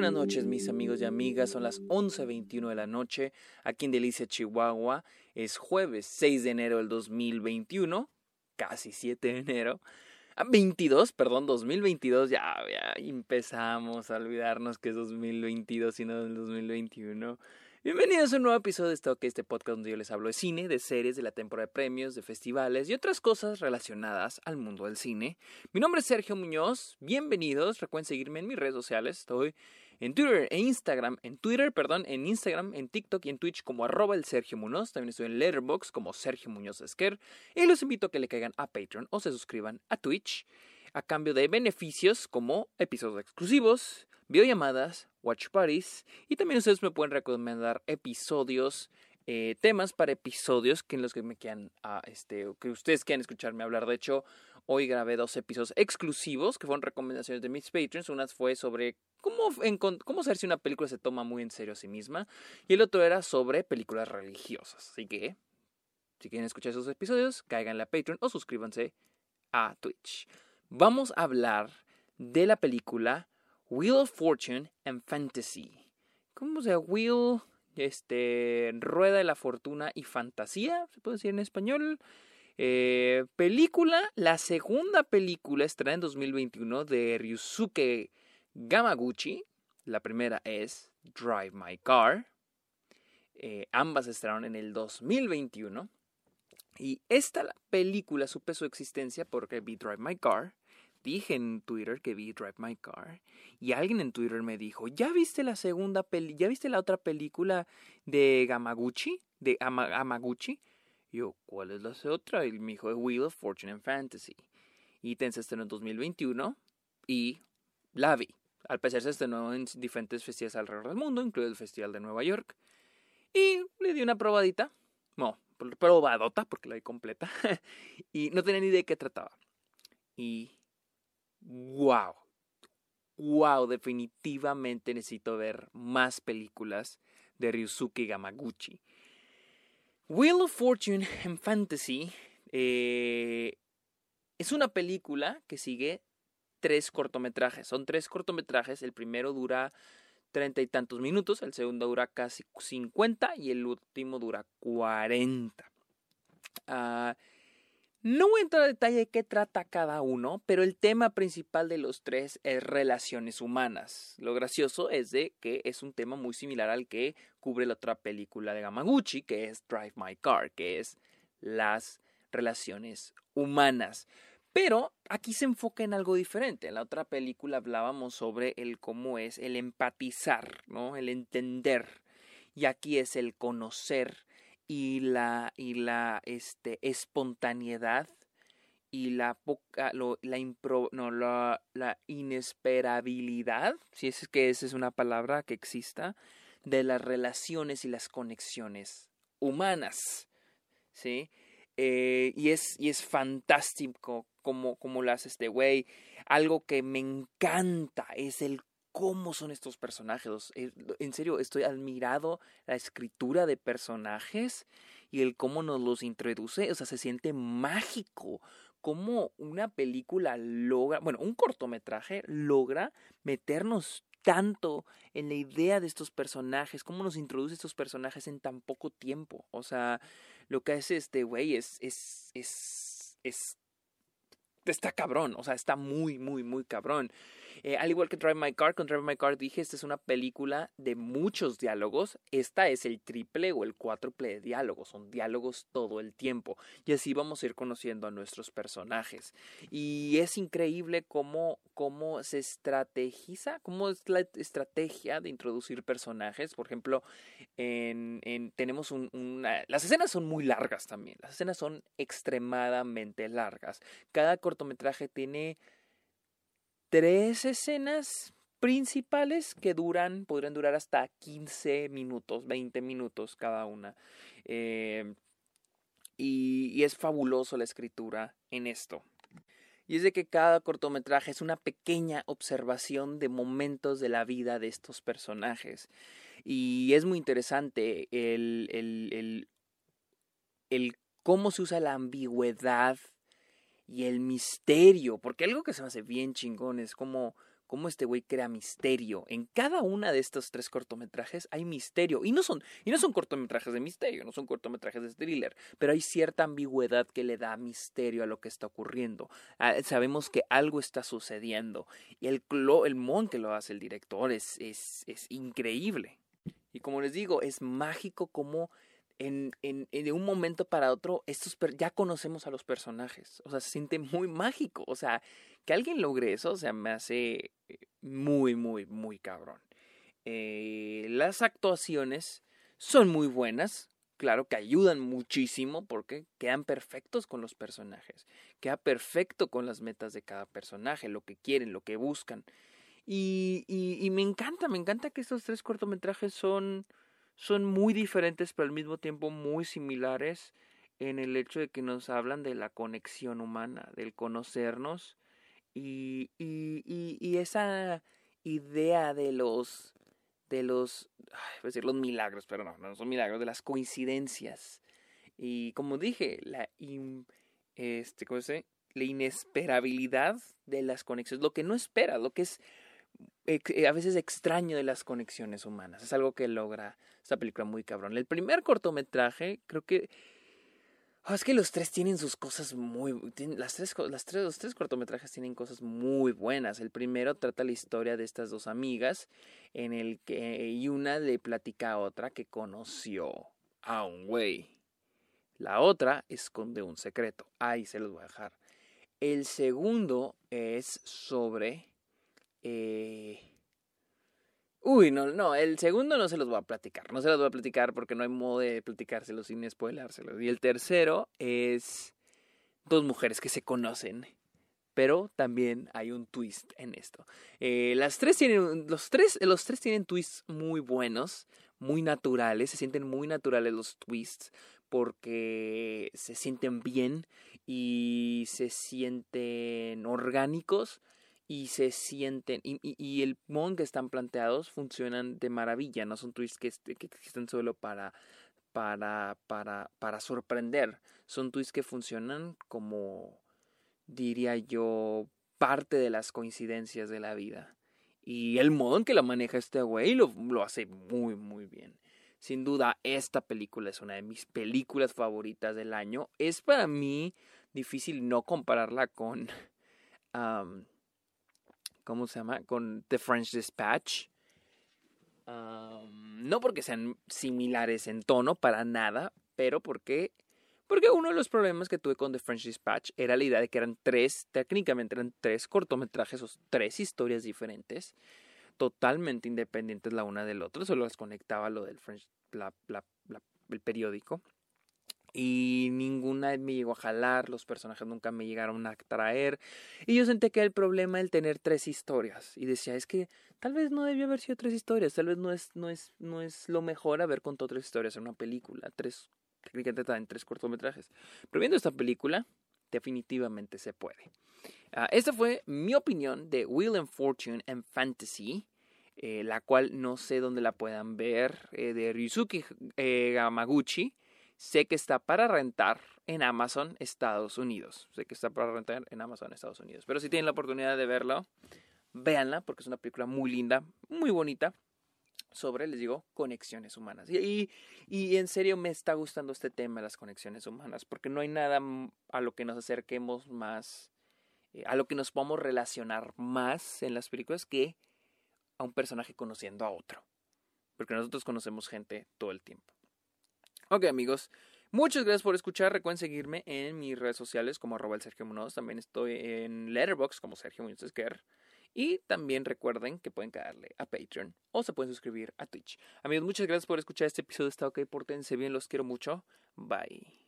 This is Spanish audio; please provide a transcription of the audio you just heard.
buenas noches mis amigos y amigas, son las 11.21 de la noche aquí en Delicia, Chihuahua. Es jueves 6 de enero del 2021, casi 7 de enero. Ah, 22, perdón, 2022, ya, ya empezamos a olvidarnos que es 2022 y no del 2021. Bienvenidos a un nuevo episodio de Stock, este podcast donde yo les hablo de cine, de series, de la temporada de premios, de festivales y otras cosas relacionadas al mundo del cine. Mi nombre es Sergio Muñoz, bienvenidos, recuerden seguirme en mis redes sociales, estoy en Twitter e Instagram, en Twitter, perdón, en Instagram, en TikTok y en Twitch como arroba el Sergio Muñoz, también estoy en Letterboxd como Sergio Muñoz Esquer. Y los invito a que le caigan a Patreon o se suscriban a Twitch a cambio de beneficios como episodios exclusivos, videollamadas, watch parties. Y también ustedes me pueden recomendar episodios, eh, temas para episodios que en los que me quieran, ah, este, que ustedes quieran escucharme hablar. De hecho, hoy grabé dos episodios exclusivos que fueron recomendaciones de mis patrons. Una fue sobre cómo, cómo saber si una película se toma muy en serio a sí misma y el otro era sobre películas religiosas. Así que, si quieren escuchar esos episodios, caigan a Patreon o suscríbanse a Twitch. Vamos a hablar de la película Wheel of Fortune and Fantasy. ¿Cómo se llama? Wheel, este, Rueda de la Fortuna y Fantasía, se puede decir en español. Eh, película, la segunda película estrenada en 2021 de Ryusuke Gamaguchi. La primera es Drive My Car. Eh, ambas estrenaron en el 2021. Y esta película supe su existencia porque vi Drive My Car dije en Twitter que vi Drive My Car y alguien en Twitter me dijo, ¿ya viste la segunda peli, ya viste la otra película de Gamaguchi? De Amaguchi. Y yo, ¿cuál es la otra? Y me dijo, Wheel of Fortune and Fantasy. Y se estrenó en 2021 y la vi. Al parecer se estrenó en diferentes festivales alrededor del mundo, incluido el Festival de Nueva York. Y le di una probadita. No, probadota, porque la vi completa. y no tenía ni idea de qué trataba. Y wow, wow, definitivamente necesito ver más películas de Ryusuke Gamaguchi. Wheel of Fortune and Fantasy eh, es una película que sigue tres cortometrajes. Son tres cortometrajes. El primero dura treinta y tantos minutos, el segundo dura casi cincuenta y el último dura cuarenta. Ah, no voy a entrar a detalle de qué trata cada uno, pero el tema principal de los tres es relaciones humanas. Lo gracioso es de que es un tema muy similar al que cubre la otra película de Gamaguchi, que es Drive My Car, que es las relaciones humanas. Pero aquí se enfoca en algo diferente. En la otra película hablábamos sobre el cómo es el empatizar, ¿no? El entender. Y aquí es el conocer y la, y la este, espontaneidad y la poca, la, impro, no, la, la, inesperabilidad, si es que esa es una palabra que exista, de las relaciones y las conexiones humanas, ¿sí? Eh, y, es, y es fantástico como, como lo hace este güey. Algo que me encanta es el cómo son estos personajes. Eh, en serio, estoy admirado la escritura de personajes y el cómo nos los introduce. O sea, se siente mágico. Cómo una película logra, bueno, un cortometraje logra meternos tanto en la idea de estos personajes, cómo nos introduce estos personajes en tan poco tiempo. O sea, lo que hace este güey es, es, es, es, está cabrón, o sea, está muy, muy, muy cabrón. Eh, al igual que Drive My Car, con Drive My Car dije, esta es una película de muchos diálogos. Esta es el triple o el cuádruple de diálogos. Son diálogos todo el tiempo. Y así vamos a ir conociendo a nuestros personajes. Y es increíble cómo, cómo se estrategiza, cómo es la estrategia de introducir personajes. Por ejemplo, en, tenemos un, una... Las escenas son muy largas también. Las escenas son extremadamente largas. Cada cortometraje tiene tres escenas principales que duran, podrían durar hasta 15 minutos, 20 minutos cada una. Eh, y, es fabuloso la escritura en esto. Y es de que cada cortometraje es una pequeña observación de momentos de la vida de estos personajes. Y es muy interesante el, el, el, el cómo se usa la ambigüedad y el misterio, porque algo que se me hace bien chingón es como, cómo este güey crea misterio. En cada una de estos tres cortometrajes hay misterio. Y no son, y no son cortometrajes de misterio, no son cortometrajes de thriller, pero hay cierta ambigüedad que le da misterio a lo que está ocurriendo. Ah, sabemos que algo está sucediendo. Y el, el mon que lo hace el director es, es, es increíble. Y como les digo, es mágico como en, de un momento para otro, estos ya conocemos a los personajes. O sea, se siente muy mágico. O sea, que alguien logre eso, o sea, me hace eh, muy, muy, muy cabrón. Eh, las actuaciones son muy buenas. Claro que ayudan muchísimo porque quedan perfectos con los personajes. Queda perfecto con las metas de cada personaje, lo que quieren, lo que buscan. Y, y, y me encanta, me encanta que estos tres cortometrajes son, son muy diferentes, pero al mismo tiempo muy similares en el hecho de que nos hablan de la conexión humana, del conocernos y, y, y, esa idea de los de los decir los milagros, pero no, no son milagros, de las coincidencias. Y como dije, la este, ¿cómo se la inesperabilidad de las conexiones, lo que no espera, lo que es a veces extraño de las conexiones humanas. Es algo que logra esta película muy cabrón. El primer cortometraje, creo que. Oh, es que los tres tienen sus cosas muy. las tres, las tres, los tres cortometrajes tienen cosas muy buenas. El primero trata la historia de estas dos amigas, en el que y una le platica a otra que conoció a un güey. La otra esconde un secreto. Ahí se los voy a dejar. El segundo es sobre eh... Uy, no, no, el segundo no se los voy a platicar, no se los voy a platicar porque no hay modo de platicárselos sin spoilárselos. Y el tercero es dos mujeres que se conocen, pero también hay un twist en esto. Eh, las tres tienen, los tres, los tres tienen twists muy buenos, muy naturales, se sienten muy naturales los twists porque se sienten bien y se sienten orgánicos y se sienten, y, el modo que están planteados funcionan de maravilla, no son twists que, que existen solo para, para, para, para sorprender, son twists que funcionan como, diría yo, parte de las coincidencias de la vida. Y el modo en que la maneja este güey lo, lo hace muy, muy bien. Sin duda, esta película es una de mis películas favoritas del año. Es para mí difícil no compararla con ¿cómo se llama? Con The French Dispatch. no porque sean similares en tono, para nada, pero porque, porque uno de los problemas que tuve con The French Dispatch era la idea de que eran tres, técnicamente eran tres cortometrajes o tres historias diferentes, totalmente independientes la una del otro, solo las conectaba lo del French, el periódico y ninguna me llegó a jalar, los personajes nunca me llegaron a atraer y yo sentí que era el problema el tener tres historias y decía, es que tal vez no debió haber sido tres historias, tal vez no es, no es, no es lo mejor haber contado tres historias en una película, tres, técnicamente en tres cortometrajes. Pero viendo esta película, definitivamente se puede. Uh, esta fue mi opinión de Will and Fortune and Fantasy. Eh, la cual no sé dónde la puedan ver, eh, de Ryusuke eh, Gamaguchi. Sé que está para rentar en Amazon Estados Unidos. Sé que está para rentar en Amazon Estados Unidos. Pero si tienen la oportunidad de verlo, véanla porque es una película muy linda, muy bonita sobre, les digo, conexiones humanas. Y, y, en serio me está gustando este tema de las conexiones humanas, porque no hay nada a lo que nos acerquemos más, eh, a lo que nos podamos relacionar más en las películas que a un personaje conociendo a otro. Porque nosotros conocemos gente todo el tiempo. Ok amigos, muchas gracias por escuchar. Recuerden seguirme en mis redes sociales como arroba el Sergio Munoz. También estoy en Letterboxd como Sergio Munoz Esquer. Y también recuerden que pueden caerle a Patreon o se pueden suscribir a Twitch. Amigos, muchas gracias por escuchar este episodio. Está ok, pórtense bien, los quiero mucho. Bye.